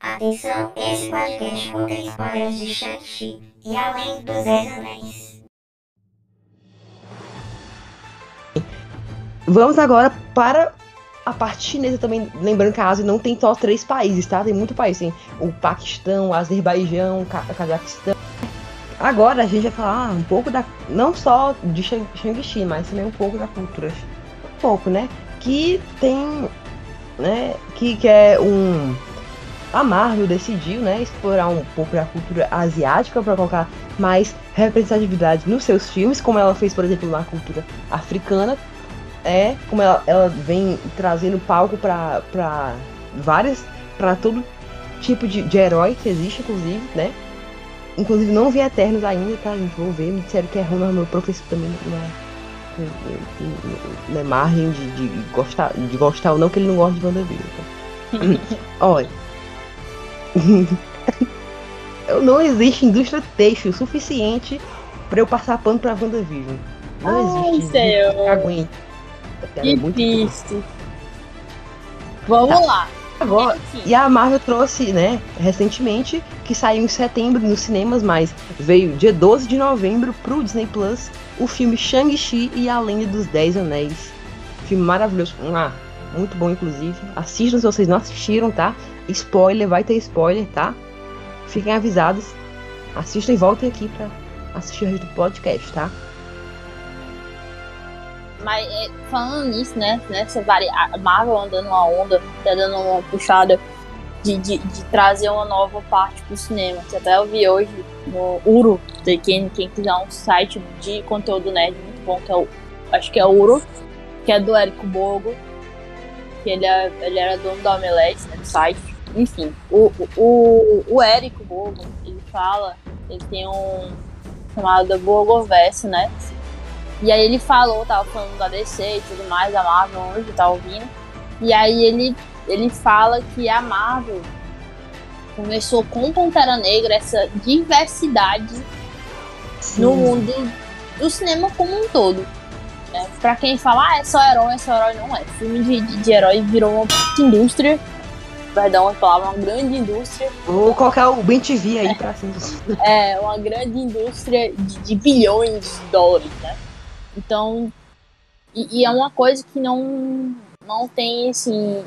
Atenção, esse podcast contém spoilers de Shang-Chi e além dos Dez Anéis. Vamos agora para a parte chinesa também. Lembrando que a Ásia não tem só três países, tá? Tem muito país. Tem o Paquistão, o Azerbaijão, o Ca- Cazaquistão. Agora a gente vai falar um pouco da. Não só de Shang- Shang-Chi, mas também um pouco da cultura. Um pouco, né? Que tem. Né? Que, que é um. A Marvel decidiu, né, explorar um pouco da cultura asiática para colocar mais representatividade nos seus filmes, como ela fez, por exemplo, na cultura africana, é como ela, ela vem trazendo palco pra várias, pra todo tipo de, de herói que existe, inclusive, né? Inclusive não vi Eternos ainda, tá? Gente, vou ver. Me disseram que é ruim, mas meu professor também não é, não é margem de, de, gostar, de gostar ou não, que ele não gosta de WandaVision. Tá? Olha. Não existe indústria têxtil suficiente pra eu passar pano pra WandaVision. Não Ai, existe. Eu aguento. Ela é muito boa. Difícil. Vamos lá. Agora. E a Marvel trouxe, né, recentemente, que saiu em setembro nos cinemas, mas veio dia 12 de novembro pro Disney Plus, o filme Shang-Chi e a Lenda dos Dez Anéis. Filme maravilhoso. Ah, muito bom, inclusive. Assistam se vocês não assistiram, tá? Spoiler, vai ter spoiler, tá? Fiquem avisados. Assistam e voltem aqui pra assistir o resto do podcast, tá? Mas é, falando nisso, né? Nessa vari... a Marvel andando uma onda, tá dando uma puxada de, de, de trazer uma nova parte pro cinema. Que até eu vi hoje no Uro, de quem, quem quiser um site de conteúdo nerd muito bom, que é o. Acho que é o Uro, que é do Érico Bogo. Que ele, é, ele era dono da Omelete, né, do site. Enfim, o, o, o, Érico Bogo, ele fala, ele tem um chamado Bogoverso, né? E aí ele falou, tava falando da DC e tudo mais, da Marvel hoje, tá ouvindo. E aí ele, ele fala que a Marvel começou com Pantera Negra essa diversidade no mundo do cinema como um todo. Né? Pra quem fala, ah, é só herói, é só herói, não é. Filme de, de, de herói virou uma indústria. Perdão a palavra, uma grande indústria. Vou colocar o TV aí pra cima. É uma grande indústria de, de bilhões de dólares, né? Então, e, e é uma coisa que não, não tem, assim,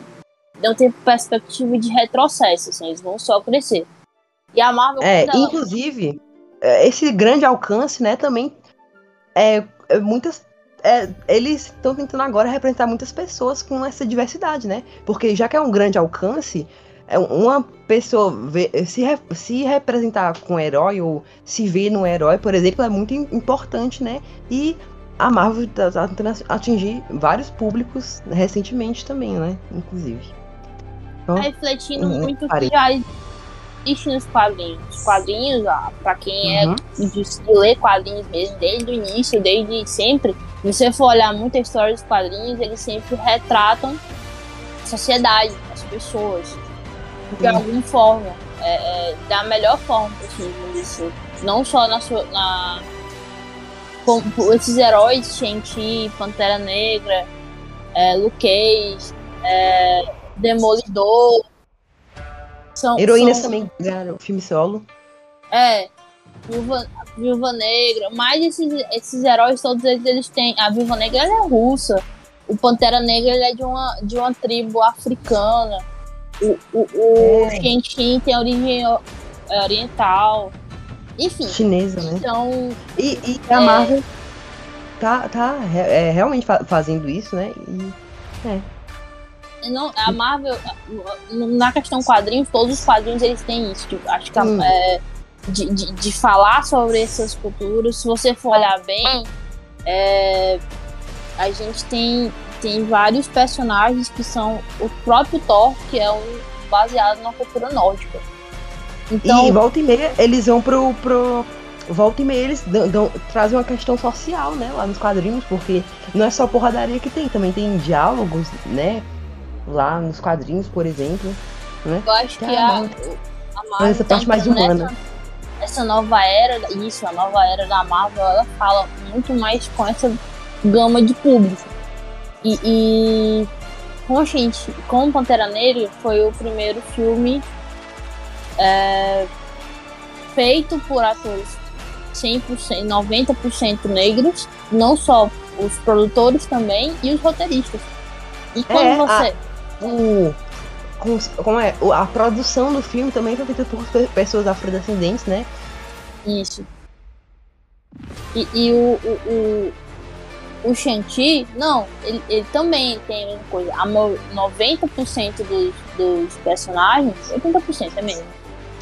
não tem perspectiva de retrocesso, assim, eles vão só crescer. E a Marvel, É, ela- inclusive, é, esse grande alcance, né, também é, é muitas. É, eles estão tentando agora representar muitas pessoas com essa diversidade, né? Porque já que é um grande alcance, é uma pessoa se, se representar com um herói ou se ver no herói, por exemplo, é muito im- importante, né? E a Marvel tá, tá tentando atingir vários públicos recentemente também, né? Inclusive. Então, tá refletindo muito que já existe nos quadrinhos. Os quadrinhos, ah, pra quem é uhum. de, de ler quadrinhos mesmo, desde o início, desde sempre, se você for olhar muita história dos quadrinhos, eles sempre retratam a sociedade, as pessoas, de Sim. alguma forma, é, é, da melhor forma possível, assim. Não só na sua. Na, com, com esses heróis, Shang-Chi, Pantera Negra, é, Luke Cage, é, Demolidor. São, Heroínas são- também ganharam filme solo. é, Viúva, Viúva Negra, mas esses, esses heróis todos eles, eles têm. A Viúva Negra é russa. O Pantera Negra é de uma, de uma tribo africana. O, o, o É. Tem origem é, oriental. Enfim, chinesa, né? então. E, e a É. Marvel tá, tá é, realmente fa- fazendo isso, né? E, Não, a Marvel, na questão quadrinhos, todos os quadrinhos eles têm isso. Tipo, acho que a- Hum. é, de, de, de falar sobre essas culturas, se você for olhar bem, é, a gente tem, tem vários personagens que são o próprio Thor, que é um baseado na cultura nórdica. Então, e volta e meia, eles vão pro. pro volta e meia, eles dão, dão- trazem uma questão social, né? Lá nos quadrinhos, porque não é só porradaria que tem, também tem diálogos, né? Lá nos quadrinhos, por exemplo. eu acho que a, Caramba. a Marvel Mas essa tá parte mais entrando humana. nessa- essa nova era, isso, a nova era da Marvel, ela fala muito mais com essa gama de público. E, e com a gente, com Pantera Negra, foi o primeiro filme é, feito por atores 100%, 90% negros, não só os produtores também e os roteiristas. E quando É, você. O, como, como é? A produção do filme também foi feita por pe- pessoas afrodescendentes, né? Isso. E, e o, o, o, o Shang-Chi, não, ele, ele também tem a mesma coisa. A mo- 90% dos, dos personagens, 80% é mesmo.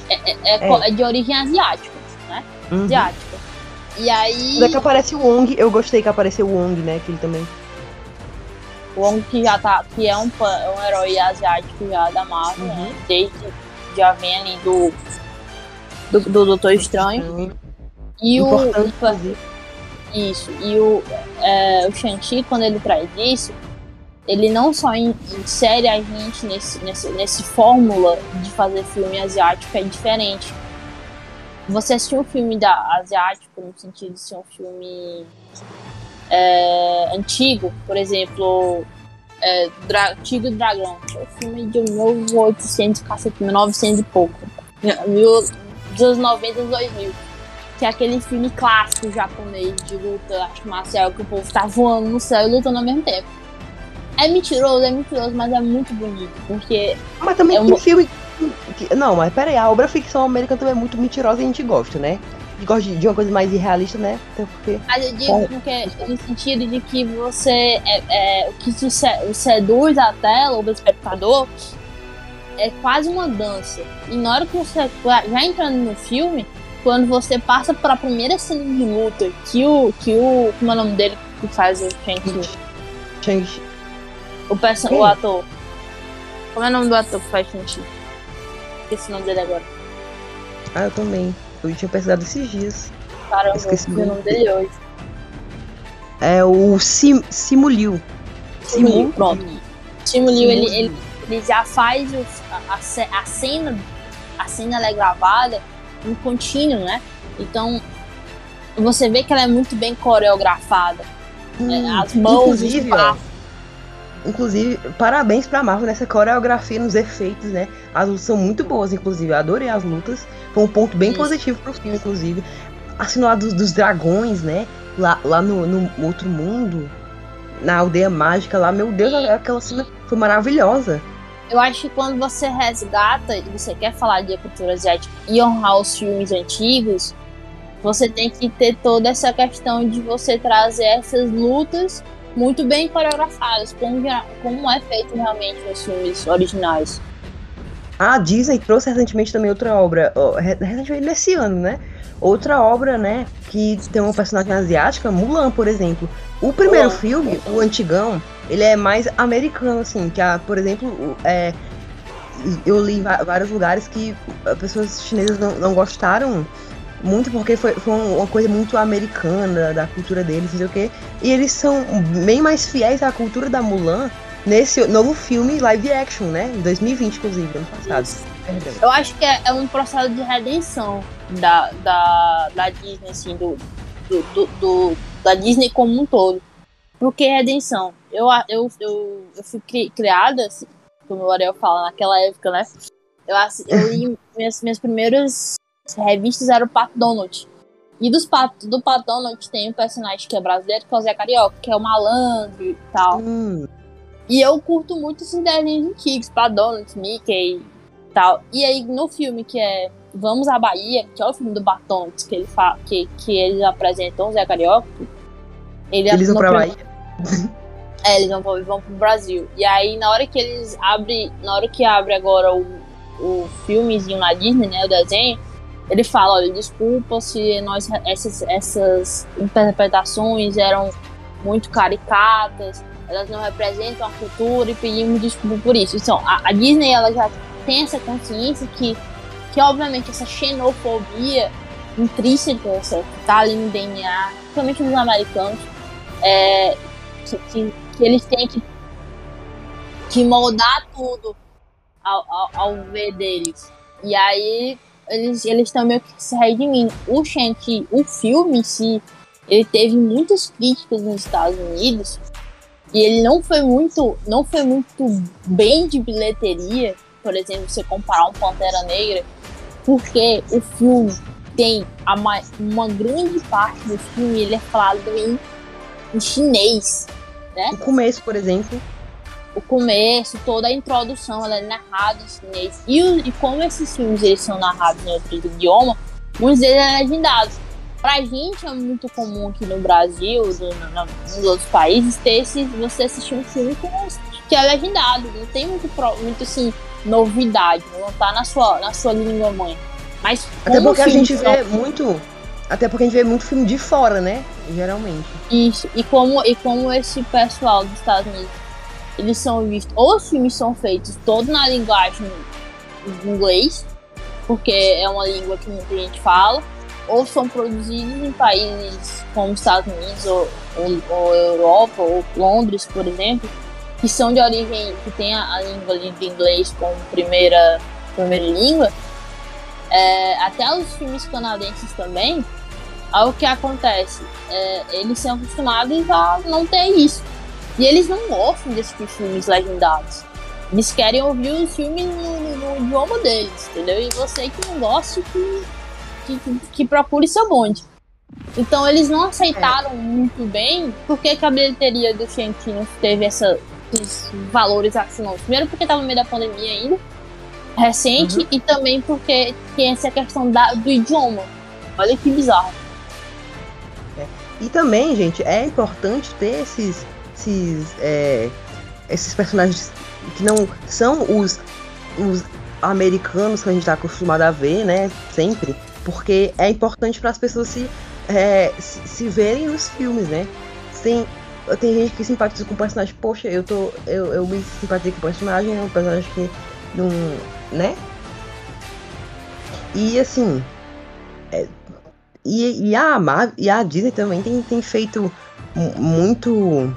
É, é, é é de origem asiática, né? Uhum. Asiática. E aí, é que aparece o Wong, eu gostei que apareceu o Wong, né? Que ele também. O Wong que já tá, que é um, é um herói asiático já da Marvel, Uhum. né? Desde já vem ali do, do, do Doutor Estranho. E o, Importante, o-. Isso. E o, é, o Shang-Chi, quando ele traz isso, ele não só in- insere a gente nesse, nesse, nesse fórmula de fazer filme asiático, é diferente. Você assistiu um filme da asiático, no sentido de ser um filme é, antigo, por exemplo, é, Dra Tigre e Dragão, que é um filme de 1800, cacete, 1900 e pouco. Mil, dos 90 e 2000 que é aquele filme clássico japonês de luta, arte marcial, que o povo tá voando no céu e lutando ao mesmo tempo. É mentiroso, é mentiroso, mas é muito bonito, porque Mas também É um- filme. Não, mas pera aí, a obra ficção americana também é muito mentirosa e a gente gosta, né? Gosta de, de uma coisa mais irrealista, né? Até porque. mas eu digo porque, no sentido de que você é, é, o que te seduz a tela, o espectador, é quase uma dança. E na hora que você já entrando no filme, quando você passa para a primeira cena de luta, que o que o como é o nome dele que faz o Shang-Chi? Shang-Chi. O, perso- Quem? o ator. Como é o nome do ator que faz Shang-Chi? Esqueci o nome dele agora. Ah, eu também. Eu tinha pesquisado esses dias. Caramba, Esqueci o nome dele hoje. É o Sim, Simuliu. Simu, pronto. Simu Liu, ele, ele, ele já faz o- a, a ce- a cena, a cena ela é gravada em contínuo, né? Então, você vê que ela é muito bem coreografada. né? As mãos, os inclusive, ó, passos. Inclusive, parabéns pra Marvel nessa coreografia, nos efeitos, né? As lutas são muito boas, inclusive. Eu adorei as lutas. Foi um ponto bem Isso. positivo pro filme, inclusive. Assim, lá dos, dos dragões, né? Lá, lá no, no outro mundo, na aldeia mágica lá, meu Deus, aquela cena foi maravilhosa. Eu acho que quando você resgata e você quer falar de cultura asiática e honrar os filmes antigos, você tem que ter toda essa questão de você trazer essas lutas muito bem coreografadas, como, como é feito realmente nos filmes originais. A Disney trouxe recentemente também outra obra, recentemente nesse ano, né? Outra obra, né, que tem uma personagem asiática, Mulan, por exemplo. O primeiro Mulan. filme, o antigão, ele é mais americano, assim, que, a, por exemplo, é, eu li em vários lugares que uh, pessoas chinesas não, não gostaram muito porque foi, foi um, uma coisa muito americana, da cultura deles, não sei o quê. E eles são bem mais fiéis à cultura da Mulan nesse novo filme live action, né? Em 2020, inclusive, ano passado. Perdão. Eu acho que é, é um processo de redenção da, da, da Disney, assim, do, do, do- do- da Disney como um todo. Por que redenção? Eu, eu, eu, eu fui cri- criada, assim, como o Ariel fala, naquela época, né? Eu, eu li minhas, minhas primeiras revistas eram o Pato Donald. E dos Pato, do Pato Donald tem um personagem que é brasileiro, que é o Zé Carioca, que é o malandro e tal. Hum, E eu curto muito esses desenhos antigos, pra Donald, Mickey e tal. E aí no filme que é Vamos à Bahia, que é o filme do Batontes, que ele que, que eles apresentam o Zé Carioca. Ele eles vão pra Bahia. É, eles vão, vão pro Brasil. E aí na hora que eles abrem, na hora que abre agora o, o filmezinho na Disney, né, o desenho, ele fala, olha, desculpa se nós essas, essas interpretações eram muito caricatas, elas não representam a cultura e pedimos desculpa por isso. Então, a, a Disney ela já tem essa consciência que, que obviamente essa xenofobia intrínseca, essa, que tá ali no DNA, principalmente nos americanos, é, que, que, que eles têm que, que moldar tudo ao, ao, ao ver deles. E aí eles estão meio que se redimindo. O Shang-Chi, o filme em si, ele teve muitas críticas nos Estados Unidos e ele não foi muito não foi muito bem de bilheteria. Por exemplo, você comparar um Pantera Negra porque o filme tem a ma- uma grande parte do filme ele é falado em, em chinês. O começo, por exemplo, O começo, toda a introdução, ela é narrada em chinês. E, o- e como esses filmes eles são narrados em outro idioma, muitos deles é legendados. Pra gente é muito comum aqui no Brasil, no- no- no- nos outros países, ter esse, você assistir um filme com, que é legendado. Não tem muito, muito assim, novidade, não tá na sua, na sua língua mãe. Mas até porque a gente são- vê muito. Até porque a gente vê muito filme de fora, né? Geralmente. Isso, e como, e como esse pessoal dos Estados Unidos, eles são vistos, ou os filmes são feitos todos na linguagem de inglês, porque é uma língua que muita gente fala, ou são produzidos em países como Estados Unidos ou, ou, ou Europa, ou Londres, por exemplo, que são de origem, que tem a, a língua de inglês como primeira, primeira língua, é, até os filmes canadenses também, o que acontece? É, eles são acostumados a não ter isso. E eles não gostam desses filmes legendados. Eles querem ouvir os filmes no, no- no idioma deles, entendeu? E você que não gosta, que, que, que- que procure seu bonde. Então eles não aceitaram muito bem porque que a bilheteria do Shang-Chi não teve essa, esses valores assim, não. Primeiro porque estava no meio da pandemia ainda, recente, e também porque tem essa questão da, do idioma. Olha que bizarro. E também, gente, é importante ter esses. Esses, é, esses personagens que não são os, os americanos que a gente tá acostumado a ver, né? Sempre. Porque é importante para as pessoas se, é, se, se verem nos filmes, né? Tem, tem gente que simpatiza com o personagem, poxa, eu tô. Eu, eu me simpatizei com o personagem, é um personagem que não. né? E assim. é, e, e, a e a Disney também tem, tem feito mu- muito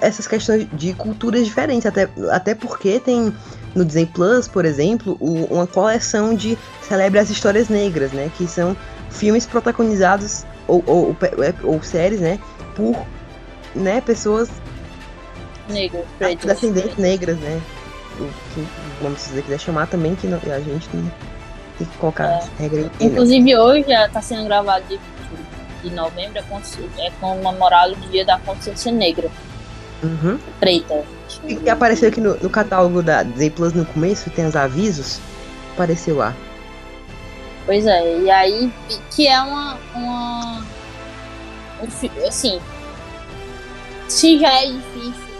essas questões de culturas diferentes, até, até porque tem no Disney Plus, por exemplo, o- uma coleção de celebre as histórias negras, né? Que são filmes protagonizados ou, ou, ou, pe- ou séries, né? Por né, pessoas preto. descendentes negras, né? O que, vamos você quiser chamar também, que não- a gente não tem que colocar É. regra ninguém, não. Inclusive hoje já tá sendo gravado de, de novembro, é, é comemorado o dia da consciência negra, Uhum. preta. E que apareceu aqui no, no catálogo da Disney Plus no começo, tem os avisos, apareceu lá. Pois é, e aí que é uma. uma um assim, se já é difícil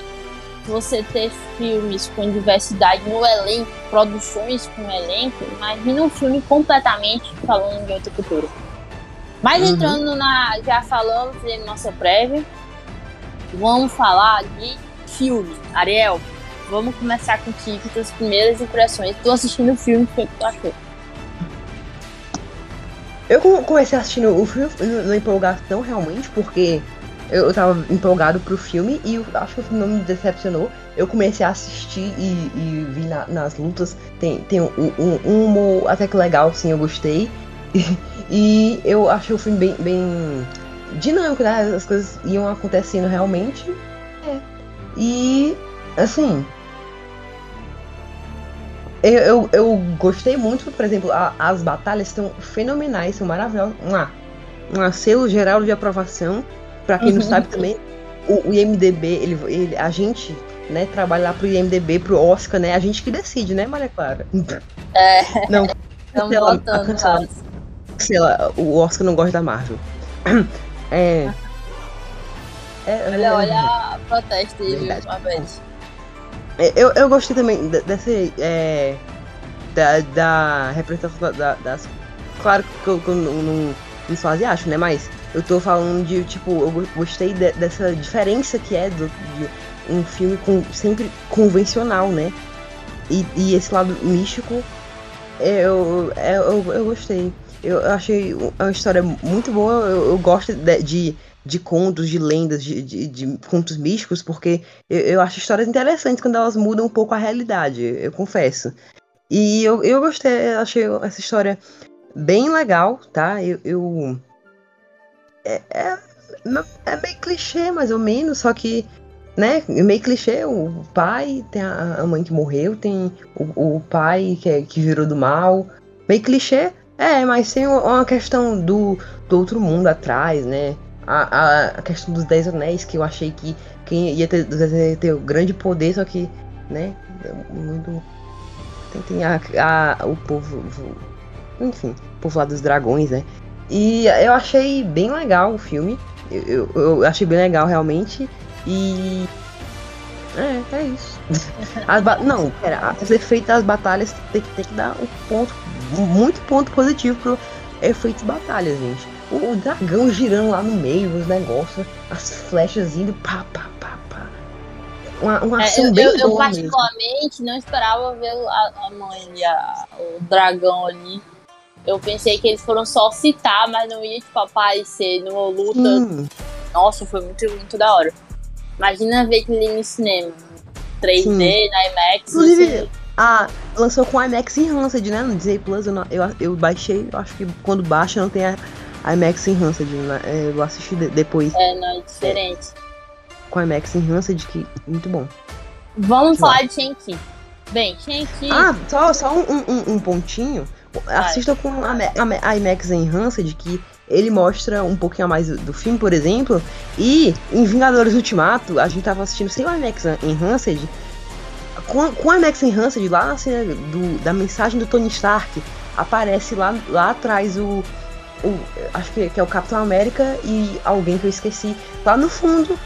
você ter filmes com diversidade no elenco, produções com elenco, imagina um filme completamente falando de outra cultura. Mas Uhum. entrando na. Já falamos de nossa prévia, vamos falar de filme. Ariel, vamos começar contigo com as primeiras impressões. Tô assistindo o filme, o que tu achou? Eu co- comecei assistindo o filme na empolgação realmente, porque eu, tava empolgado pro filme e eu acho que o filme não me decepcionou. Eu comecei a assistir e, e vi na- nas lutas. Tem, tem um, um, um humor até que legal, sim, eu gostei. E, eu achei o filme bem, bem dinâmico, né? As coisas iam acontecendo realmente. É. E assim. Eu, eu, eu gostei muito, por exemplo, a- as batalhas estão fenomenais, são maravilhosas. Um, um selo geral de aprovação. Pra quem não Uhum. sabe também, o, o IMDB, ele, ele, a gente, né, trabalha lá pro IMDB, pro Oscar, né? A gente que decide, né, Maria Clara? É. Não, Cancela- sei lá, o Oscar não gosta da Marvel. É. é Olha, olha a protesto aí, viu, Verdade. Mabete? É, Eu, eu gostei também de- dessa. É, da, da representação da- da- das. Claro que eu, que eu não, não, não sou asiático, né? Mas eu tô falando de, tipo, eu go- gostei de- dessa diferença que é do, de um filme com, sempre convencional, né? E, e esse lado místico, é, eu, é, eu, eu gostei. Eu, achei uma história muito boa. Eu, eu gosto de, de, de contos, de lendas, de, de, de contos místicos, porque eu, eu acho histórias interessantes quando elas mudam um pouco a realidade, eu confesso. E eu, eu gostei, achei essa história bem legal, tá? Eu. eu- é, é, é meio clichê, mais ou menos, só que. Né, meio clichê, o pai, tem a mãe que morreu, tem o, o pai que, é- que virou do mal, Meio clichê, é, mas tem uma questão do, do outro mundo atrás, né? A, a, a questão dos Dez Anéis, que eu achei que quem ia ter, ter, ter grande poder, só que, né? Muito. Tem, tem a, a, o povo. Enfim, o povo lá dos dragões, né? E eu achei bem legal o filme. Eu, eu, eu achei bem legal realmente. E. É, é isso. As não, pera, pra ser feita as batalhas tem tem que dar um ponto, muito ponto positivo pro efeito de batalhas, gente. O, o, dragão girando lá no meio, os negócios, as flechas indo pá, pá, pá, pá. Uma, uma é, ação eu, bem eu, eu boa particularmente mesmo. não esperava ver a, a mãe e a, o dragão ali. Eu pensei que eles foram só citar, mas não ia tipo aparecer numa luta. Hum, Nossa, foi muito, muito da hora. Imagina ver aquele no cinema. 3D, Sim. na IMAX. Inclusive, assim. a, lançou com IMAX Enhanced, né? No Disney Plus, eu, não- eu, eu baixei, eu acho que quando baixa não tem a IMAX Enhanced, né? É, Eu assisti de- depois É, não, é diferente. com a IMAX Enhanced, que muito bom. Vamos Vai. falar de Shang-Chi. Bem, Shang-Chi. Ah, só, só um, um, um pontinho. Assista com a, a, a IMAX Enhanced, que ele mostra um pouquinho a mais do, do filme, por exemplo. E em Vingadores Ultimato, a gente tava assistindo sem o IMAX Enhanced. Com, com a IMAX Enhanced, lá na cena do, da mensagem do Tony Stark, aparece lá, lá atrás o. o acho que, que é o Capitão América e alguém que eu esqueci. Lá no fundo,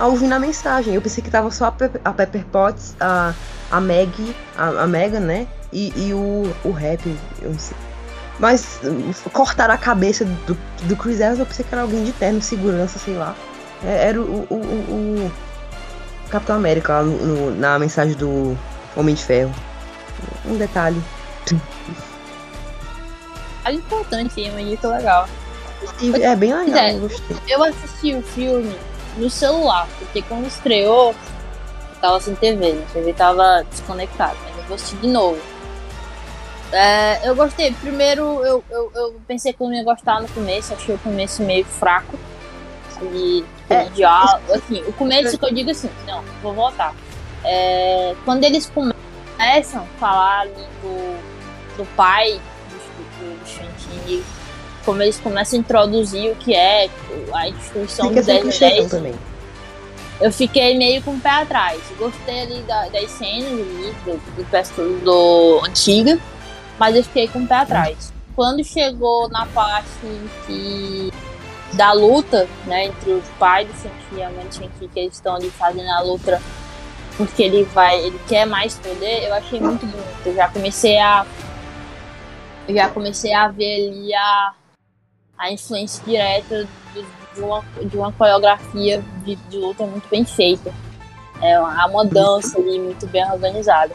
ouvindo a mensagem. Eu pensei que tava só a, Pepper, a Pepper Potts, a, a Meg, a, a Megan, né? E, e o, o rap, eu não sei. Mas cortaram a cabeça do, do Chris Evans, eu pensei que era alguém de terno, segurança, sei lá. É, Era o, o, o, o Capitão América lá no- no- na mensagem do Homem de Ferro. Um detalhe. É importante, uma dica legal. E é bem legal, É. eu gostei. Eu assisti o filme no celular, porque quando estreou, eu tava sem TV, né? A TV tava desconectada, mas eu vou assistir de novo. É, eu gostei. Primeiro, eu, eu, eu pensei que eu não ia gostar no começo, achei o começo meio fraco. De, É. diálogo. Assim, o começo que eu digo assim, não, vou voltar. É, quando eles começam a falar ali do, do pai do, do, do Shang-Chi, como eles começam a introduzir o que é a instituição Fica sem 10 clichê anéis, também. eu fiquei meio com o pé atrás. Gostei ali da- das cenas ali, do, do, do, do antiga, mas eu fiquei com o pé atrás. Quando chegou na parte que, da luta, né, entre o pai do Shang-Chi e a mãe do Shang-Chi, que eles estão ali fazendo a luta porque ele vai, ele quer mais poder, eu achei muito bonito. Eu já comecei a já comecei a ver ali a, a influência direta do- de uma, de uma coreografia de, de luta muito bem feita. É uma, uma dança ali muito bem organizada.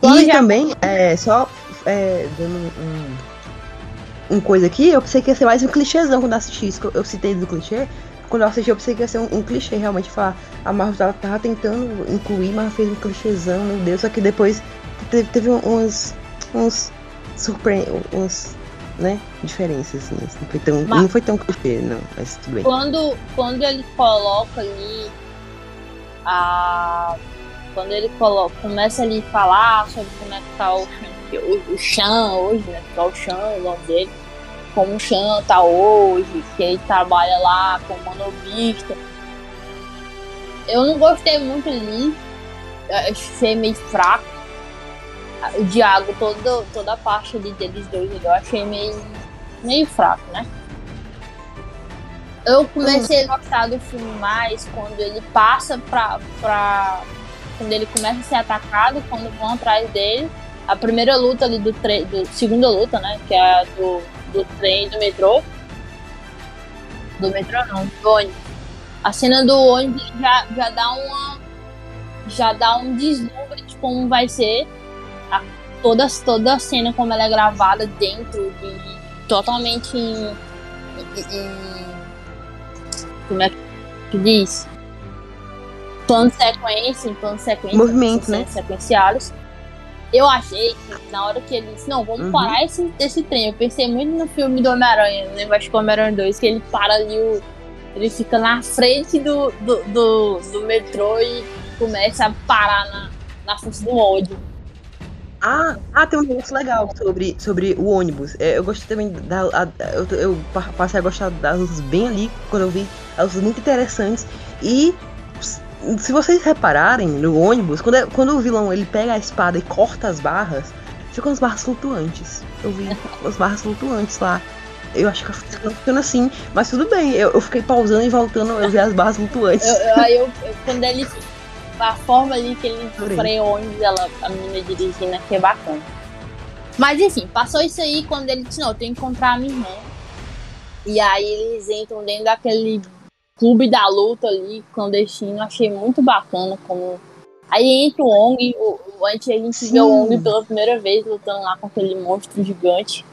Quando E já- também, é, só é, dando um, um coisa aqui, eu pensei que ia ser mais um clichêzão quando eu assisti isso. eu- citei do clichê. Quando eu assisti, eu pensei que ia ser um, um clichê, realmente. Falar, a Marvel tava, tava tentando incluir, mas fez um clichêzão, meu Deus. Só que depois teve, teve uns. uns. surpre... uns. né? Diferenças, assim. Não foi tão, Mas- não foi tão clichê, não. Mas tudo bem. quando, quando ele coloca ali a. Quando ele coloca, começa ali a falar sobre como é que tá o, o, o Chan hoje, né? Que é o Chan, o nome dele. Como o Chan tá hoje, que ele trabalha lá como manobista. Eu não gostei muito ali. Achei meio fraco. O Diago, todo, toda a parte ali deles dois, eu achei meio, meio fraco, né? Eu comecei a gostar do filme mais quando ele passa pra, pra. Quando ele começa a ser atacado, quando vão atrás dele. A primeira luta ali do trem. Do, segunda luta, né? Que é a do, do trem do metrô. Do metrô não, do ônibus. A cena do ônibus já, já dá uma. Já dá um deslumbre de como vai ser a, toda, toda a cena como ela é gravada dentro de. totalmente em, em- como é que diz? Plano sequência, em plano sequência. Movimento, cenas né? Sequenciados. Eu achei que na hora que ele disse, não, vamos Uhum. parar esse, esse trem. Eu pensei muito no filme do Homem-Aranha, né? Acho que o Homem-Aranha 2, que ele para ali, o, ele fica na frente do, do, do, do metrô e começa a parar na, na força do ódio. Ah, ah, tem um negócio legal sobre, sobre o ônibus. É, eu gostei também da. a- eu, eu pa- passei a gostar das lutas bem ali quando eu vi as lutas muito interessantes. E se vocês repararem no ônibus, quando, é- quando o vilão ele pega a espada e corta as barras, ficam as barras flutuantes. Eu vi as barras flutuantes lá. Eu acho que funciona assim, mas tudo bem. Eu, eu fiquei pausando e voltando, eu vi as barras flutuantes. Eu, eu- aí eu, eu- quando ele. A forma ali que ele freia o ônibus, ela, a menina dirigindo aqui é bacana. Mas enfim, passou isso aí quando ele disse, não, eu tenho que encontrar a minha irmã. E aí eles entram dentro daquele clube da luta ali, clandestino, achei muito bacana como. Aí entra o Ong, o, o, antes a gente vê o Sim. Ong pela primeira vez lutando lá com aquele monstro gigante.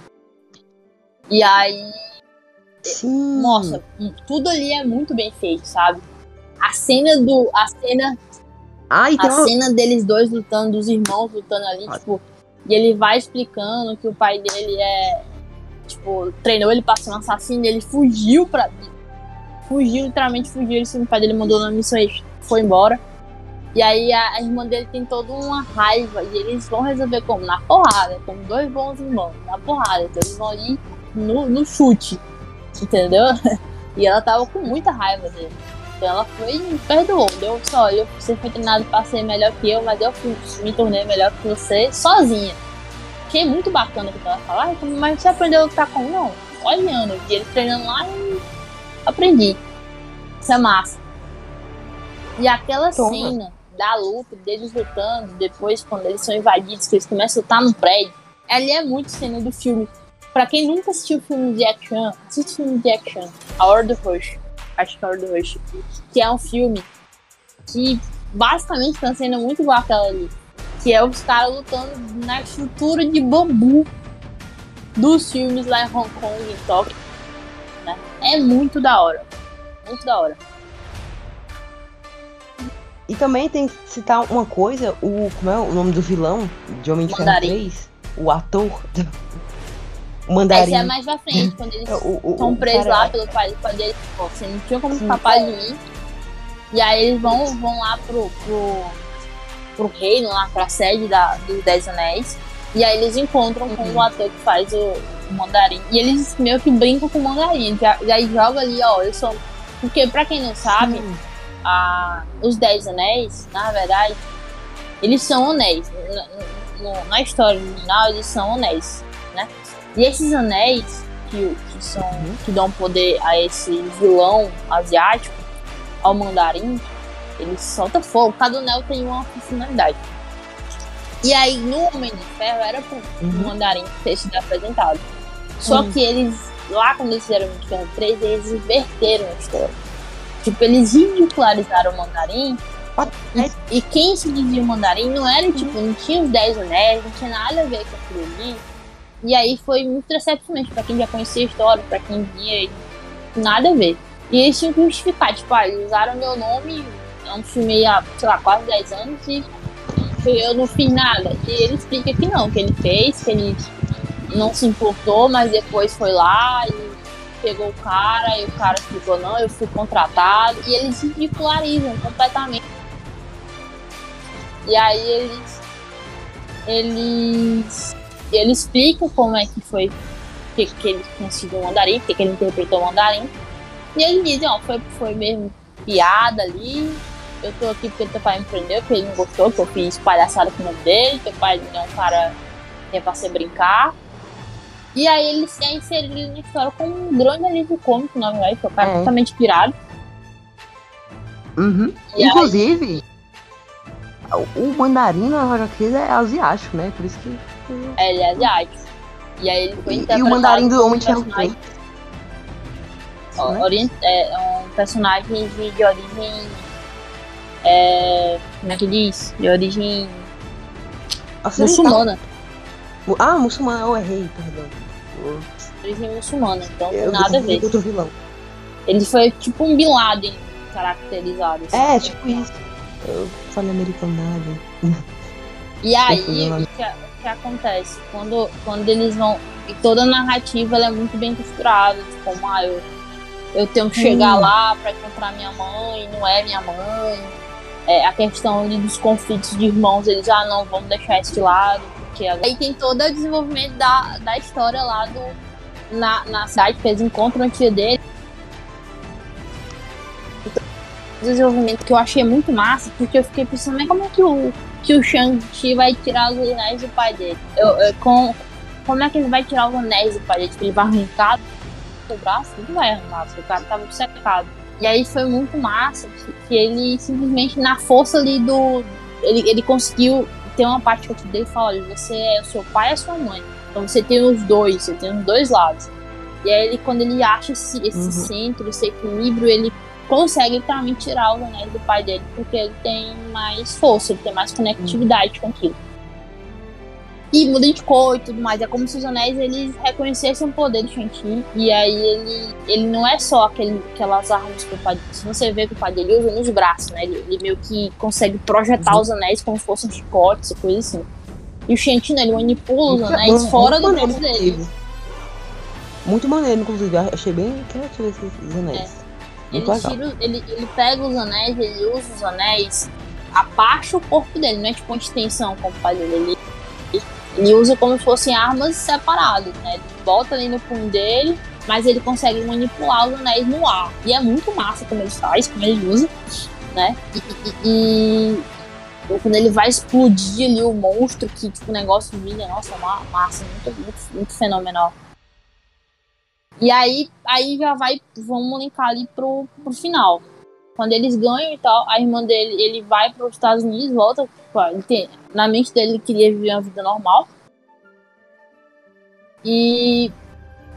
E aí Sim. nossa, tudo ali é muito bem feito, sabe? A cena do. A cena, Ah, a cena deles dois lutando, dos irmãos lutando ali, Ah. tipo, e ele vai explicando que o pai dele é. Tipo, treinou ele pra ser um assassino e ele fugiu pra. Fugiu, literalmente fugiu. Ele, o pai dele mandou na missão e foi embora. E aí a, irmã dele tem toda uma raiva e eles vão resolver como? Na porrada, como dois bons irmãos, na porrada. Então eles vão ali no, no chute, entendeu? E ela tava com muita raiva dele. Então ela foi e me perdoou. Deu só, eu, você foi treinado pra ser melhor que eu, mas eu fui, me tornei melhor que você sozinha. Achei muito bacana que ela falou, "Ai, como- mas você aprendeu a lutar como? Não, olhando, vi ele treinando lá e aprendi. Isso é massa. E aquela Toma. cena da luta, deles lutando, depois quando eles são invadidos, que eles começam a lutar no prédio, ali é muito cena do filme. Pra quem nunca assistiu filme de action, assiste filme de action. A Hora do Rush. Acho que é a Hora do Rush. Que é um filme que basicamente tem uma cena muito igual àquela ali. Que é os caras lutando na estrutura de bambu dos filmes lá em Hong Kong, em Tóquio. É muito da hora. Muito da hora. E também tem que citar uma coisa, o. Como é o nome do vilão de Homem de Ferro Mandarim. 3? O ator. O Mandarim. é mais pra frente, quando eles estão o presos cara- lá pelo pai do pai dele. Pô, você não tinha como escapar de mim. E aí eles vão, vão lá pro, pro, pro reino, lá pra sede da, dos Dez Anéis. E aí eles encontram com Uhum. o ator que faz o, o mandarim. E eles meio que brincam com o mandarim. Já, já joga ali, ó, eu sou. Porque pra quem não sabe, Sim. a, os Dez Anéis, na verdade, eles são anéis. Na, na história original, eles são anéis, né? E esses anéis que, que, são, Uhum. que dão poder a esse vilão asiático, ao mandarim, ele solta fogo. Cada anel tem uma funcionalidade. E aí, no Homem de Ferro, era pro Uhum. mandarim ter sido apresentado. Só Uhum. que eles, lá quando eles fizeram o Ferro 3, eles inverteram a história. Tipo, eles ridicularizaram o mandarim. E, e quem se dizia o mandarim não era, tipo, não tinha os 10 anéis, não tinha nada a ver com aquilo ali. E aí foi muito decepcionante pra quem já conhecia a história, pra quem via, nada a ver. E eles tinham que justificar, tipo, ah, eles usaram meu nome, é um filme há, sei lá, quase 10 anos e eu não fiz nada. E ele explica que não, que ele fez, que ele não se importou, mas depois foi lá e pegou o cara, e o cara explicou, não, eu fui contratado. E eles ridicularizam completamente. E aí eles. Eles. Ele explica como é que foi que, que ele conseguiu o mandarim, porque que ele interpretou o mandarim. E ele diz, ó, foi, foi mesmo piada ali. Eu tô aqui porque teu pai me prendeu, porque ele não gostou, que eu fiz palhaçada com o nome dele, teu pai não é um cara que é pra você brincar. E aí ele se é inserido na história como um grande alívio cômico, na verdade, que é o cara É. totalmente pirado. Uhum. E aí- Inclusive, o- o mandarim na HQ é asiático, né? Por isso que. É, ele é asiático. E aí ele foi E, e o mandarim do Homem de Ferro 3. Ó, né? é um personagem de, de origem. É, como é que diz? De origem muçulmana. Mu- Ah, muçulmano, eu errei, perdão. Origem muçulmana, então não Eu tem nada a ver. Outro vilão. Ele foi tipo um Bin Laden caracterizado. assim. É, tipo isso. Eu falei americanidade. E aí, o que, o que acontece? Quando, quando eles vão. E toda a narrativa é muito bem costurada. Tipo, como, ah, eu, eu tenho que chegar Hum. lá pra encontrar minha mãe, não é minha mãe. É, a questão dos conflitos de irmãos, eles, ah, não, vamos deixar isso de lado. Que aí tem todo o desenvolvimento da, da história lá do, na, na cidade, eles encontram a tia dele. Desenvolvimento que eu achei muito massa, porque eu fiquei pensando, como é que o, que o Shang-Chi vai tirar os anéis do pai dele? Eu, eu, com, como é que ele vai tirar os anéis do pai dele? Tipo, ele vai arrancar do braço? Não vai arrancar, o cara tava secado. E aí foi muito massa que ele simplesmente, na força ali do. Ele, ele conseguiu ter uma parte que eu te dei e fala: olha, você é o seu pai e a sua mãe. Então você tem os dois, você tem os dois lados. E aí ele, quando ele acha esse, esse Uhum. centro, esse equilíbrio, ele consegue literalmente tirar os anéis do pai dele, porque ele tem mais força, ele tem mais conectividade com aquilo. E muda de cor e tudo mais. É como se os anéis eles reconhecessem o poder do Shang-Chi. E aí ele, ele não é só aquele, aquelas armas que o pai Se você vê que o pai dele usa nos braços, né? Ele, ele meio que consegue projetar Uhum. os anéis como se fossem chicotes e coisa assim. E o Shang-Chi, né, ele manipula os Muito- anéis fora do corpo dele. Muito maneiro, inclusive. Achei bem criativo esses anéis. Ele, Muito legal. tira, ele, ele pega os anéis, ele usa os anéis abaixo do corpo dele, não é tipo uma extensão como o pai dele. Ele, ele usa como se fossem armas separadas, né? Ele bota ali no punho dele, mas ele consegue manipular os anéis no ar. E é muito massa como ele faz, como ele usa, né? E, e- e- e quando ele vai explodir ali o monstro, que tipo, o negócio vira, nossa, ma- massa, muito, muito, muito fenomenal. E aí, aí já vai, vamos linkar ali pro, pro final. Quando eles ganham e tal, a irmã dele, ele vai para os Estados Unidos, volta, ele tem- na mente dele ele queria viver uma vida normal. E,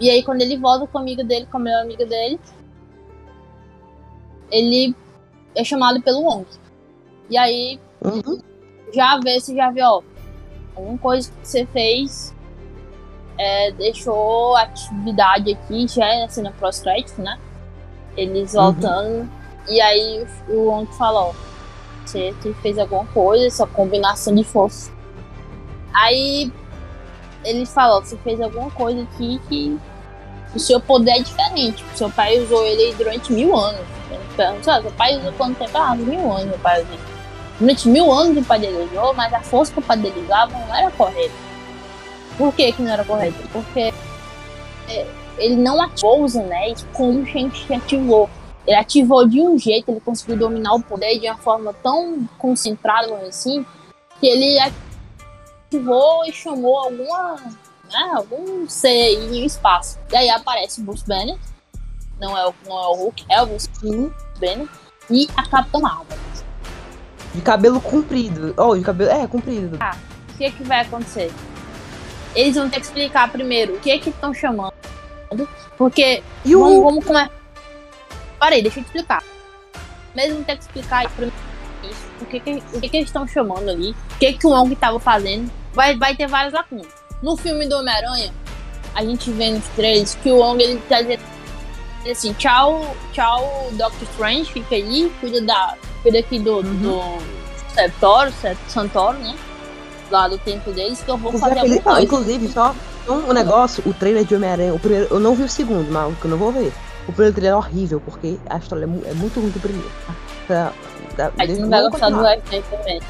e aí quando ele volta com a amiga dele, com a melhor amiga dele, ele é chamado pelo Wong. E aí Uhum. já vê, você já vê, ó, alguma coisa que você fez é, deixou a atividade aqui, já é assim na pós-crédito, né? Eles voltando. E aí o Wong fala, ó, você te fez alguma coisa, essa combinação de força. Aí ele fala, ó, você fez alguma coisa aqui que o seu poder é diferente. O seu pai usou ele durante mil anos. Ele "Ah, seu pai usou quanto tempo? Ah, mil anos meu pai usou. Durante mil anos o pai dele usou, mas a força que o pai dele usava não era correta. Por que, que não era correta? Porque é, ele não ativou os anéis como o Shang-Chi ativou. Ele ativou de um jeito, ele conseguiu dominar o poder de uma forma tão concentrada, assim, que ele ativou e chamou alguma, né, algum ser aí em espaço. E aí aparece o Bruce Banner, não é o, não é o Hulk, é o Bruce. Banner, e a Capitã Marvel. De cabelo comprido. Oh, de cabelo. É, comprido. O que, que vai acontecer? Eles vão ter que explicar primeiro o que que estão chamando. Porque E o. vamos, vamos começar. Parei, deixa eu te explicar. Mesmo ter que explicar isso primeiro, isso, o que que, o que que eles estão chamando ali, o que que o Wong estava fazendo, vai, vai ter várias lacunas. No filme do Homem-Aranha, a gente vê nos trailers que o Wong ele tá dizendo assim, tchau, tchau, Doctor Strange, fica aí, cuida da. Cuida aqui do, Uhum. do Septoro, Sep- Santoro, né? Lá do tempo deles, que eu vou fazer aquele- não, coisa. inclusive, só um negócio, o trailer de Homem-Aranha, o primeiro, eu não vi o segundo, mas que eu não vou ver. O primeiro trailer é horrível, porque a história é, mu- é muito ruim do primeiro. Tá, tá, deixa- tu não vai gostar do. Left também.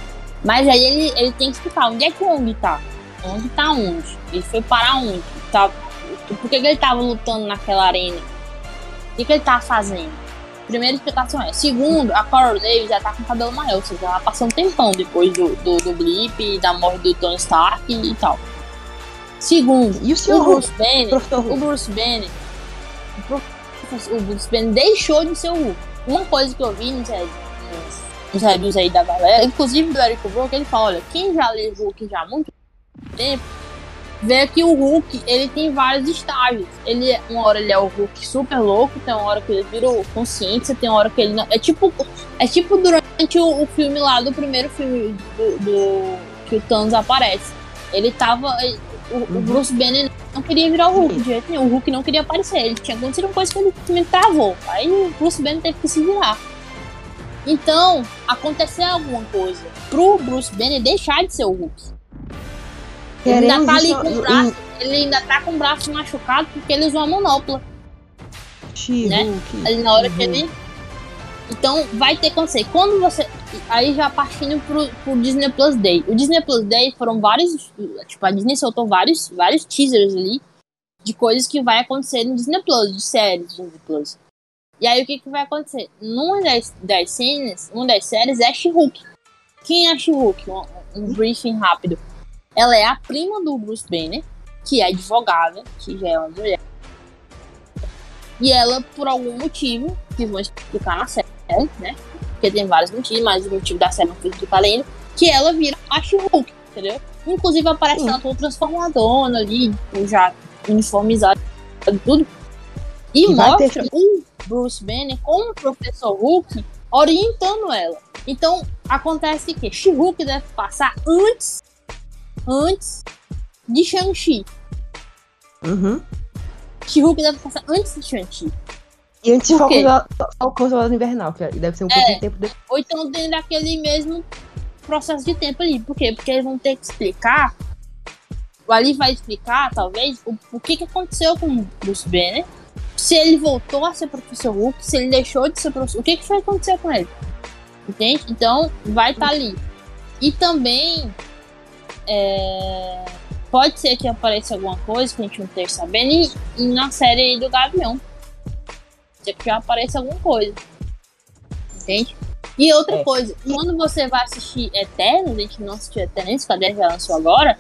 Mas aí ele, ele tem que explicar onde é que o Wong tá. Onde tá onde? Ele foi parar onde? Tá, por que, que ele tava lutando naquela arena? O que, que ele tava fazendo? Primeira explicação é. Segundo, a Carol Davis já tá com cabelo maior, ou seja, ela passou um tempão depois do, do, do blip e da morte do Tony Stark e, tal. Segundo, E o o Bruce Banner o? Bruce Banner. O, o Bruce Banner deixou de ser o Hulk. Uma coisa que eu vi nos, re- nos, nos reviews aí da galera, inclusive do Eric Brook, ele fala: olha, quem já lê Hulk já há muito tempo, vê que o Hulk ele tem vários estágios. Ele, uma hora ele é o Hulk super louco, tem uma hora que ele vira consciência, tem uma hora que ele não. É tipo, é tipo durante o, o filme lá do primeiro filme do, do- que o Thanos aparece. Ele tava. ele- o, o Uhum. Bruce Banner não queria virar o Hulk de jeito nenhum. O Hulk não queria aparecer. Ele tinha acontecido uma coisa que ele me travou. Aí o Bruce Banner teve que se virar. Então, aconteceu alguma coisa pro Bruce Banner deixar de ser o Hulk. Ele ainda tá ali com o em- braço. Ele ainda tá com o braço machucado porque ele usou a manopla. She-Hulk. Ali na hora que ele. Então vai ter que acontecer. Quando você. Aí já partindo pro, pro Disney Plus Day. O Disney Plus Day foram vários. Tipo, a Disney soltou vários, vários teasers ali de coisas que vai acontecer no Disney Plus, de séries do Disney Plus. E aí o que, que vai acontecer? Numa das, das cenas, uma das séries é She-Hulk. Quem é a She-Hulk? Um, um briefing rápido. Ela é a prima do Bruce Banner, que é advogada, que já é uma mulher. E ela, por algum motivo, que vão explicar na série, né? Porque tem vários motivos, mas o motivo da série não foi explicar ainda, que ela vira a She-Hulk, entendeu? Inclusive aparece ela toda transformadona ali, já uniformizada tudo. E E vai mostra ter- o Bruce Banner como o professor Hulk orientando ela. Então, acontece que She-Hulk deve passar antes, antes de Shang-Chi. Uhum. She-Hulk deve passar antes de Shang-Chi. E antes de? Falcão Falcão Soldado Invernal, que deve ser um pouco de tempo depois. Ou então dentro daquele mesmo processo de tempo ali. Por quê? Porque eles vão ter que explicar. O Ali vai explicar, talvez, o, o que, que aconteceu com o Bruce Banner. Se ele voltou a ser professor Hulk, se ele deixou de ser professor. O que, que foi acontecer com ele? Entende? Então, vai estar ali. E também. é, pode ser que apareça alguma coisa que a gente não esteja sabendo. E, e na série aí do Gavião. Já apareça alguma coisa. Entende? E outra É. coisa, quando você vai assistir Eternos, a gente não assistiu Eternos, que a 10 já lançou agora.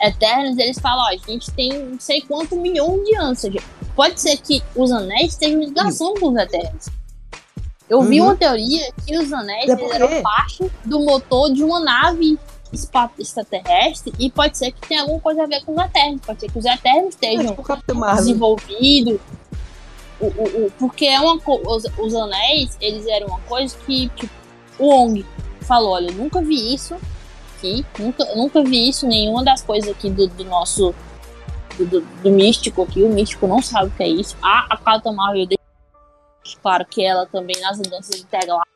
Eternos, eles falam, ó, a gente tem não sei quanto milhão de anos. Seja, pode ser que os anéis tenham ligação com os Eternos. Eu vi Uhum. uma teoria que os anéis É porque- eram parte do motor de uma nave extraterrestre e pode ser que tenha alguma coisa a ver com os Eternos. Pode ser que os Eternos É estejam tipo o Capitão Marvel. desenvolvido. O, o, o- porque é uma os, os anéis, eles eram uma coisa que, tipo, o Ong falou, olha, eu nunca vi isso aqui, nunca, nunca vi isso nenhuma das coisas aqui do, do nosso do, do- místico aqui, o místico não sabe o que é isso. A, a Capitã Marvel claro que ela também nas andanças intergalácticas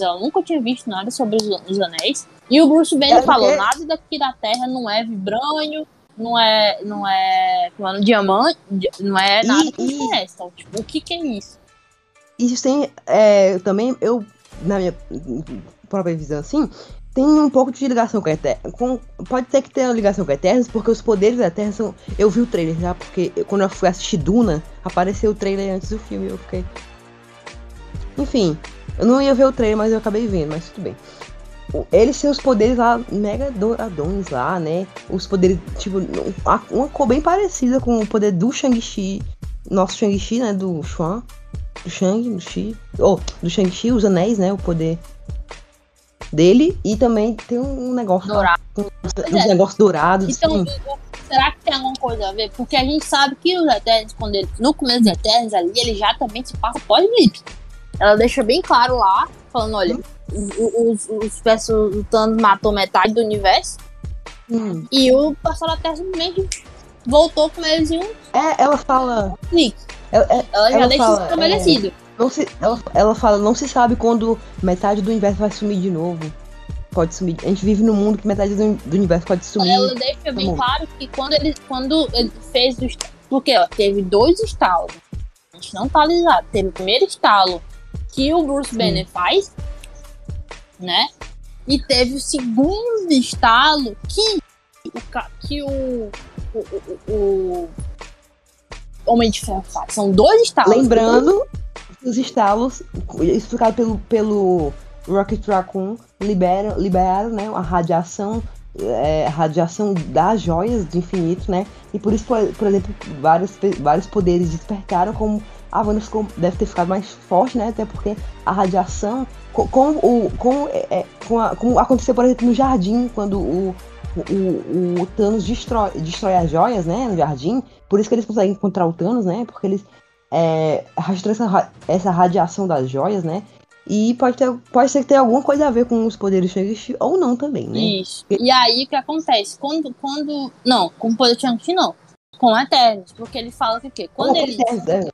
ela nunca tinha visto nada sobre os, os anéis. E o Bruce Banner É, falou, nada daqui da Terra não é vibrânio, não é, não é, como é, diamante, di- não é E- nada que a gente e- conhece. Então, tipo, o que que é isso? Isso tem. É, também, eu, na minha própria visão, assim, tem um pouco de ligação com a Eternos. Com, pode ser que tenha ligação com a Eternos, porque os poderes da Eternos são. Eu vi o trailer já, porque eu- quando eu fui assistir Duna, apareceu o trailer antes do filme. Eu fiquei. Enfim, eu não ia ver o trailer, mas eu acabei vendo, mas tudo bem. Eles têm os poderes lá, mega douradões lá, né? Os poderes, tipo, uma, cor bem parecida com o poder do Shang-Chi. Nosso Shang-Chi, né? Do Xuan do Shang, do Chi, ou do Shang-Chi, os anéis, né, o poder dele, e também tem um negócio Dourado. uns é. negócios dourados, Então, assim. será que tem alguma coisa a ver? Porque a gente sabe que os Eternos, quando ele, no começo dos Eternos ali, ele já também se passa pós-blip. Ela deixa bem claro lá, falando, olha, o- os, os, os, o Thanos matou metade do universo, Hum. e o Pastor da Terra simplesmente voltou com eles em um É, ela fala, clique. ela, é, Ela já Ela deixa fala, estabelecido. não se, ela, ela fala, não se sabe quando metade do universo vai sumir de novo. Pode sumir. A gente vive num mundo que metade do, do universo pode sumir. Ela deixa bem Vamos. claro que quando ele, quando ele fez do est- Porque ó, teve dois estalos. A gente não tá ligado. Teve o primeiro estalo que o Bruce Sim. Banner faz, né? E teve o segundo estalo que o, que o, o, o, o Homem de Ferro faz. São dois estalos. Lembrando os estalos, explicado pelo, pelo Rocket Raccoon, liberam, liberaram né, a radiação, é, radiação das joias do infinito, né? E por isso, por, por exemplo, vários, vários poderes despertaram, como a Wanda deve ter ficado mais forte, né? Até porque a radiação, co- com, o, com, é, é, com a- como aconteceu, por exemplo, no jardim, quando o, o, o, Thanos destrói, destrói as joias, né? No jardim. Por isso que eles conseguem encontrar o Thanos, né? Porque eles é, essa, essa radiação das joias, né? E pode, ter, pode ser que tenha alguma coisa a ver com os poderes Shang-Chi ou não também, né? Isso. E aí o que acontece? Quando. quando não, com o poder de Shang-Chi não. Com Eternos. Porque ele fala que o quê? Quando Ou ele. é,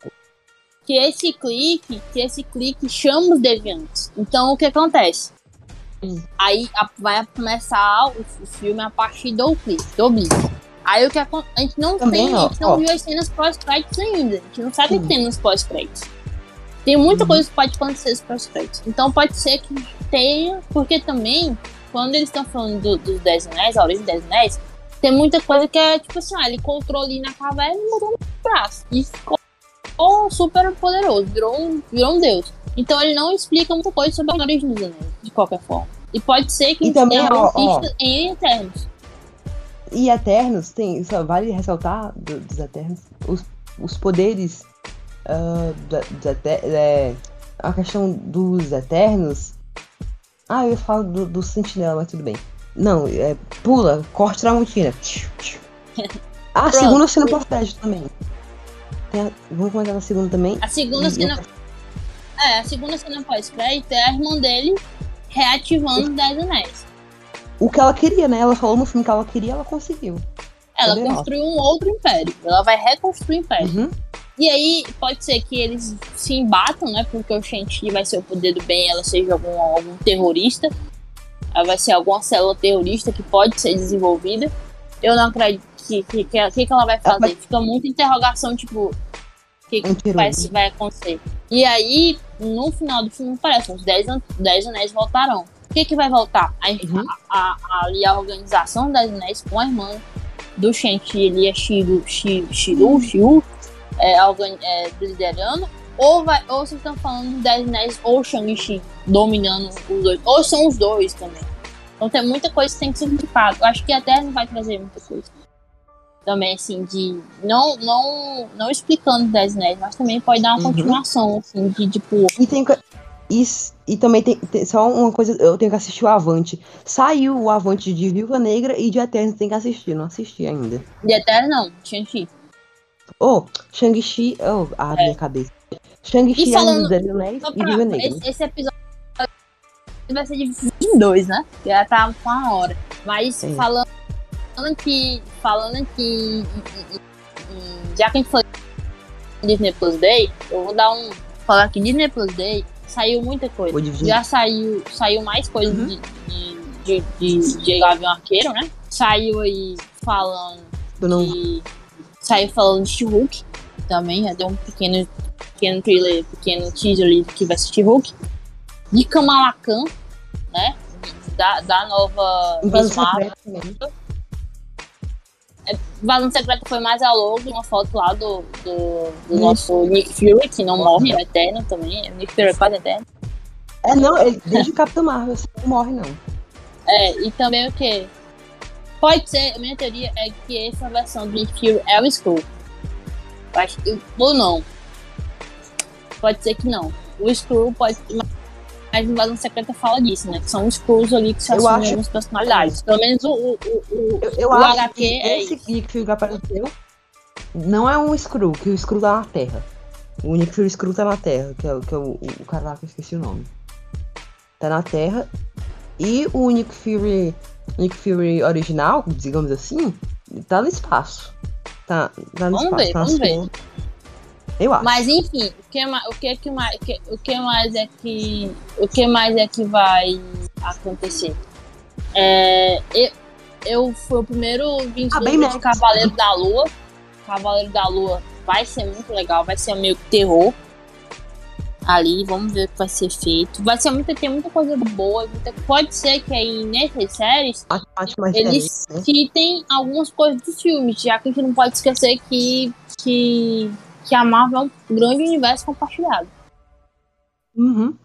que esse clique, que esse clique chama os deviantes. Então o que acontece? Hum. Aí a- vai começar o, o filme a partir do clique, do blip. Aí o que acon- a gente não Também, tem, a gente não ó. viu as cenas pós-créditos ainda. A gente não sabe o que tem nos pós-créditos. Tem muita Uhum. coisa que pode acontecer nos prospectos. Então pode ser que tenha, porque também, quando eles estão falando do- dos 10 anéis, a origem dos 10 anéis, tem muita coisa que é tipo assim, ah, ele encontrou ali na caverna e mudou no braço. E ficou super poderoso, virou um, virou um deus. Então ele não explica muita coisa sobre a origem dos anéis, de qualquer forma. E pode ser que também, tenham ó, ó. em Eternos. E Eternos, tem, só vale ressaltar do- dos Eternos, os, os poderes ah, da- dos Eter- é, a questão dos Eternos. Ah, eu falo do, do Sentinela, mas tudo bem. Não, é, pula, corte Tramontina. Tchiu, tchiu. A Pronto. segunda cena pós-crédito também. Tem a- vamos comentar na segunda também. A segunda E- cena. É, a segunda cena pós-crédito é a irmã dele reativando os 10 anéis. O que ela queria, né? Ela falou no filme que ela queria, ela conseguiu. Ela Poderosa. construiu um outro império. Ela vai reconstruir o império. Uhum. E aí, pode ser que eles se embatam, né? Porque o Shang-Chi vai ser o poder do bem, ela seja algum, algum terrorista. Ela vai ser alguma célula terrorista que pode ser desenvolvida. Eu não acredito que que, que, que, ela vai fazer. vai- Fica muita interrogação, tipo, o que, que vai, vai acontecer. E aí, no final do filme, parece, os 10, an- 10 anéis voltarão. O que, que vai voltar? A, Uhum. a, a, ali a organização das anéis com a irmã do Shang-Chi, ele é Shiru, Shi- Shiru, Shiru, é, é, liderando, ou, vai, ou vocês estão falando dos 10 anéis ou Shang-Chi dominando os dois, ou são os dois também. Então tem muita coisa que tem que ser explicado. Eu acho que até não vai trazer muita coisa. Também, assim, de. Não, não, não explicando 10 anéis, mas também pode dar uma Uhum. continuação, assim, de tipo. E, tem, isso, e também tem, tem- só uma coisa, eu tenho que assistir o Avante. Saiu o Avante de Viúva Negra e de Eterno tem que assistir, não assisti ainda. De Eterno, não, Shang-Chi. Oh, Shang-Chi, oh, a minha cabeça. Shang-Chi É. E é um falando- dos Anéis e Viúva Negra. esse, esse episódio vai ser em dois, né? Já tá com uma hora. Mas É. falando. Falando em- em- Já que a gente falou de Disney Plus Day, eu vou dar um. Falar que Disney Plus Day saiu muita coisa. Já saiu, saiu mais coisa Uhum. de, de, de, de, de Gavião Arqueiro, né? Saiu aí falando não, e saiu falando de She-Hulk também, já deu um pequeno, pequeno trailer, pequeno teaser ali que vai ser She-Hulk. De Kamala Khan, né? Da, da nova Miss Marvel. Invasão Secreta foi mais a logo, uma foto lá do, do, do nosso Nick Fury, que não morre, é eterno também. O Nick Fury é quase eterno. É, não, ele, desde o Capitão Marvel, assim, não morre, não. É, e também o que? Pode ser, a minha teoria é que essa versão do Nick Fury é o Skrull. Eu acho Ou não. Pode ser que não. O Skrull pode. Mas Invasão Secreta fala disso, né? Que são os Skrulls ali que se Eu assumem acho- algumas personalidades. Pelo menos o, o, o, Eu, eu O acho HQ que é esse isso. Nick Fury que apareceu não é um Skrull, que o Skrull tá na Terra. O Nick Fury Skrull tá na Terra, que é, o- que é o, o cara lá que eu esqueci o nome. Tá na Terra. E o Nick Fury, Nick Fury original, digamos assim, tá no espaço. Tá, tá no Vamos espaço. ver, tá vamos ver. Eu acho. Mas enfim, o que, o que, que mais, o que, mais é que o que mais é que vai acontecer? É, eu, eu fui o primeiro Ah, bem vislumbre de. Cavaleiro da Lua. Cavaleiro da Lua vai ser muito legal, vai ser meio terror. Ali, vamos ver o que vai ser feito. Vai ser muita, tem muita coisa boa. muita- pode ser que aí nessas séries eles diferente, né? citem algumas coisas dos filmes, já que a gente não pode esquecer que, que, que a Marvel é um grande universo compartilhado. Uhum.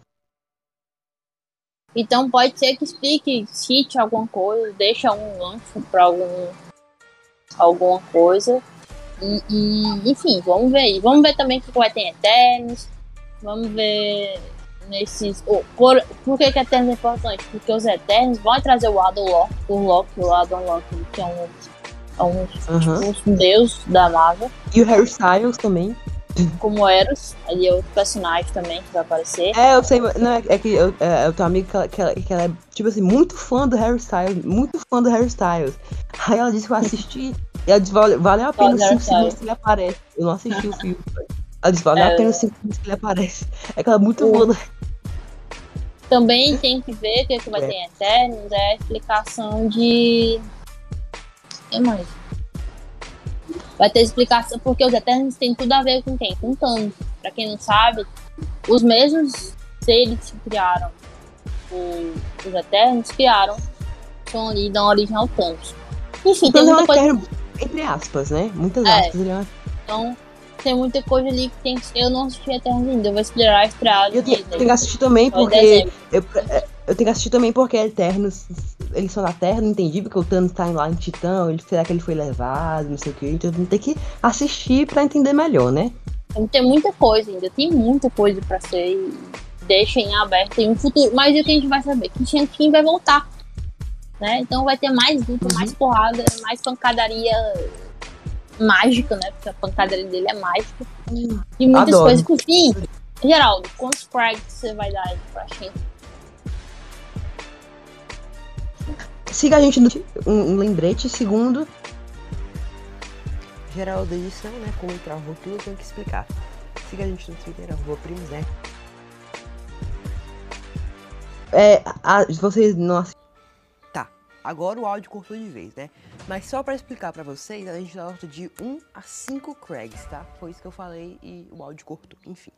Então pode ser que explique, cite alguma coisa, deixa um gancho pra algum, alguma coisa. E, e, enfim, vamos ver aí. Vamos ver também o que vai ter em Eternos. Vamos ver nesses. oh, por, por que, que Eternos é importante? Porque os Eternos vão trazer o Adam Locke, o Locke, o Adam Locke, que é um, é um, Aham. um deus da Marvel. E o Harry Styles também. como Eros, ali é outro personagem também que vai aparecer. É, eu sei, não, é, é que eu, é, eu tenho uma amiga que ela, que, ela, que ela é, tipo assim, muito fã do Harry Styles, muito fã do Harry Styles. Aí ela disse que eu assisti, e ela disse, vale, vale a pena os Harry 5 segundos que ele aparece. Eu não assisti o filme. Ela disse, vale a É. pena os 5 segundos que ele aparece. É que ela é muito fã do Também tem que ver o que, que vai É. ter em Eternos, é a explicação de. Que mais? Vai ter explicação, porque os Eternos tem tudo a ver com quem? Com Thanos. Pra quem não sabe, os mesmos seres que criaram o- os Eternos criaram Stan Lee dão origem ao Thanos. Enfim, tem Então, muita é coisa. eterno, entre aspas, né? Muitas É. aspas. Ele é uma- Então, tem muita coisa ali que tem que. Eu não assisti Eternos ainda, eu vou esperar estrear. Eu tenho, tenho que assistir também, porque. Eu, é, eu tenho que assistir também porque Eternos. Eles são da Terra, não entendi porque o Thanos tá lá em Titã. Ele, será que ele foi levado? Não sei o que. Então tenho que assistir pra entender melhor, né? Tem muita coisa ainda, tem muita coisa pra ser. E deixa em aberto, tem um futuro. Mas é o que a gente vai saber? Que Shang-Chi vai voltar. Né? Então vai ter mais luta, Uhum. mais porrada, mais pancadaria mágica, né? Porque a pancadaria dele é mágica. E muitas Adoro. coisas. Fim, Geraldo, quantos frags você vai dar pra Shang? Siga a gente no um, um lembrete. Segundo. Geral da edição, né? Como entrar o tudo, eu tenho que explicar. Siga a gente no Twitter, arroba primos, né? É, a, vocês não. Tá, agora o áudio cortou de vez, né? Mas só pra explicar pra vocês, a gente nota de 1 a 5 Craigs, tá? Foi isso que eu falei e o áudio cortou, enfim.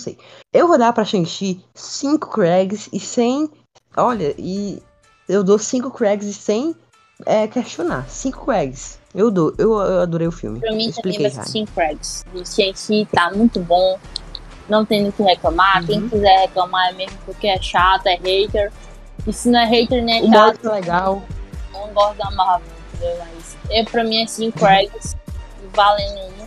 Não sei. Eu vou dar pra Shang-Chi 5 Craigs e sem. Olha, e eu dou 5 Craigs e sem é, questionar. 5 Craigs. Eu dou. Eu, eu adorei o filme. Pra mim também Expliquei, vai ser Ryan. 5 frags. O Shang-Chi tá muito bom. Não tem do que reclamar. Quem Uhum. quiser reclamar é mesmo porque é chato, é hater. E se não é hater, nem é O chato. É legal. não gosto da Marvel, entendeu? Mas eu, pra mim é 5 frags, valendo uma.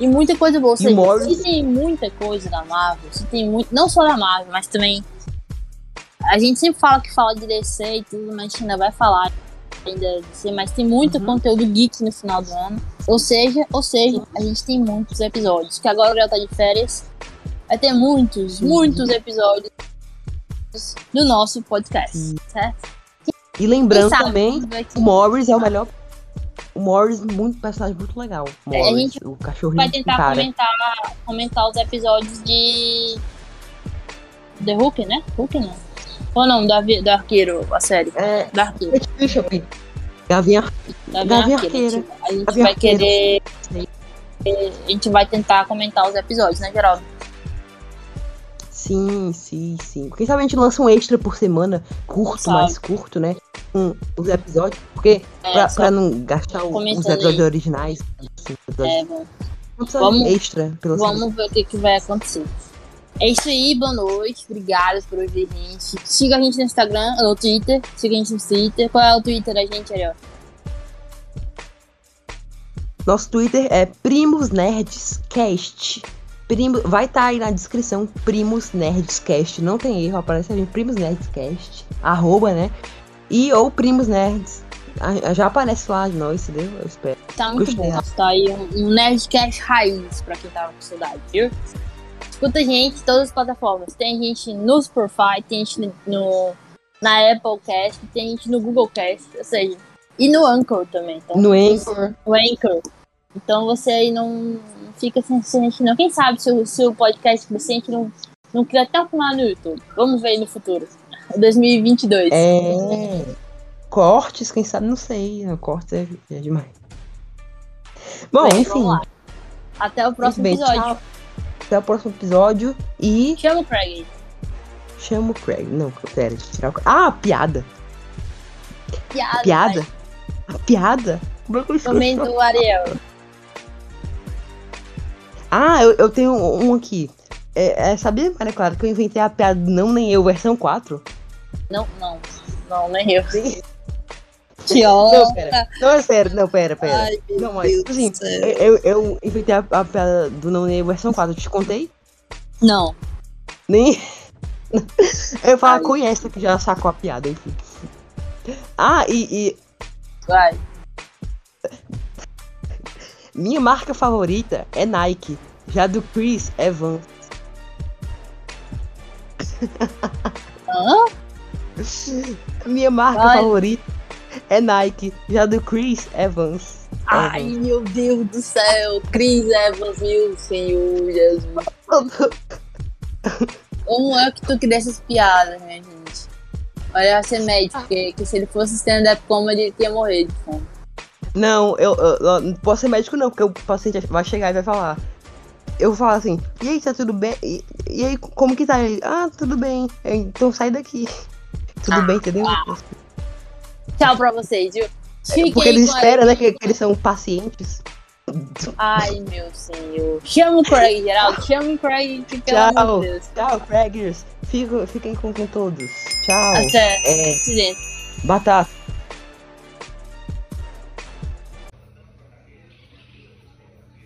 E muita coisa boa. Ou seja, se tem muita coisa da Marvel, se tem muito. Não só da Marvel, mas também. A gente sempre fala que fala de DC e tudo, mas a gente ainda vai falar ainda DC, mas tem muito Uhum. conteúdo geek no final do ano. Ou seja, ou seja, a gente tem muitos episódios. Que agora já tá de férias. Vai ter muitos, Uhum. muitos episódios do nosso podcast, Sim. certo? E lembrando sabe, também, o Morris é o melhor. O Morris, muito personagem muito legal. O É, a Morris, gente o cachorrinho vai tentar cara. comentar, comentar os episódios de The Hulk, né? Hulk não. Ou não, do, avi- do arqueiro, a série. É, Do arqueiro. Kate Bishop. Gavinha. Da Gavião arqueiro. A gente Gavião vai querer. A gente vai tentar comentar os episódios, né, Geraldo? Sim, sim, sim. Quem sabe a gente lança um extra por semana, curto, Sabe. mais curto, né? Com os episódios. Porque É, pra, pra não gastar o- os episódios aí. originais. Assim, episódios- é, vamos, vamos- extra semana. vamos ver o que, que vai acontecer. É isso aí, boa noite. Obrigado por ouvir a gente. Siga a gente no Instagram, no Twitter. Siga a gente no Twitter. Qual é o Twitter da gente, Ariel? Nosso Twitter é Primos Nerds Cast. Primo, vai estar aí na descrição Primos Nerds Cast. Não tem erro, aparece ali Primos Nerds Cast. Arroba, né? E ou Primos Nerds. Já aparece lá de nós, entendeu? Eu espero. Tá muito Gostei. bom. Tá aí um, um Nerdcast raiz pra quem tava com saudade, viu? Escuta a gente em todas as plataformas. Tem gente no Spotify, tem gente no, na Apple Cast, tem gente no Google Cast, ou seja, e no Anchor também. Então, No Anchor. no Anchor. Então você aí não fica sem gente não. Quem sabe se o, se o podcast gente não, não cria até um canal no YouTube. Vamos ver aí no futuro. 2022. É. Cortes, quem sabe, não sei. Cortes é, é demais. Bom, Bem, enfim. Até o próximo bem, episódio. tchau. Até o próximo episódio. E Chama o Craig chama o Craig. Não, pera, deixa eu tirar o. Ah, piada. Piada. Piada? A piada? Como é? Momento do Ariel. Ah, eu, eu tenho um aqui. É, é, sabia, Maria Clara, que eu inventei a piada Não Nem Eu versão 4? Não, não. Não, nem eu. Sim. Que Não, pera. Não, é sério. Não, pera, pera. Ai, não, mas, Deus assim, eu, eu, eu inventei a, a piada do Não Nem versão 4. Eu te contei? Não. Nem. Eu falo, Ai. conhece que já sacou a piada, enfim. Ah, e, e Vai. minha marca favorita é Nike. Já do Chris é Vans. Hã? Minha marca Vai. favorita é Nike. Já do Chris é Vans. Ai, Vans. meu Deus do céu. Chris Evans, meu Senhor Jesus. Como é que tu cria essas piadas, minha gente? Olha, vai ser médico, porque que se ele fosse stand-up comedy, ele ia morrer de fome. Não, eu, eu- eu não posso ser médico não, porque o paciente vai chegar e vai falar. Eu vou falar assim, e aí, tá tudo bem? E e aí, como que tá? Ele, ah, tudo bem. Então sai daqui. Tudo Ah, bem, entendeu? Tchau pra vocês, viu? Fiquem Porque eles esperam, né, que, que eles são pacientes. Ai, meu senhor. Chama o Craig, Geraldo. Chama o Craig, que pelo Tchau. amor de Deus. Tchau, Craggers. Fico, fiquem com, com todos. Tchau. Até. É, Acidente. batata.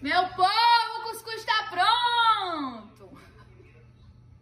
Meu povo,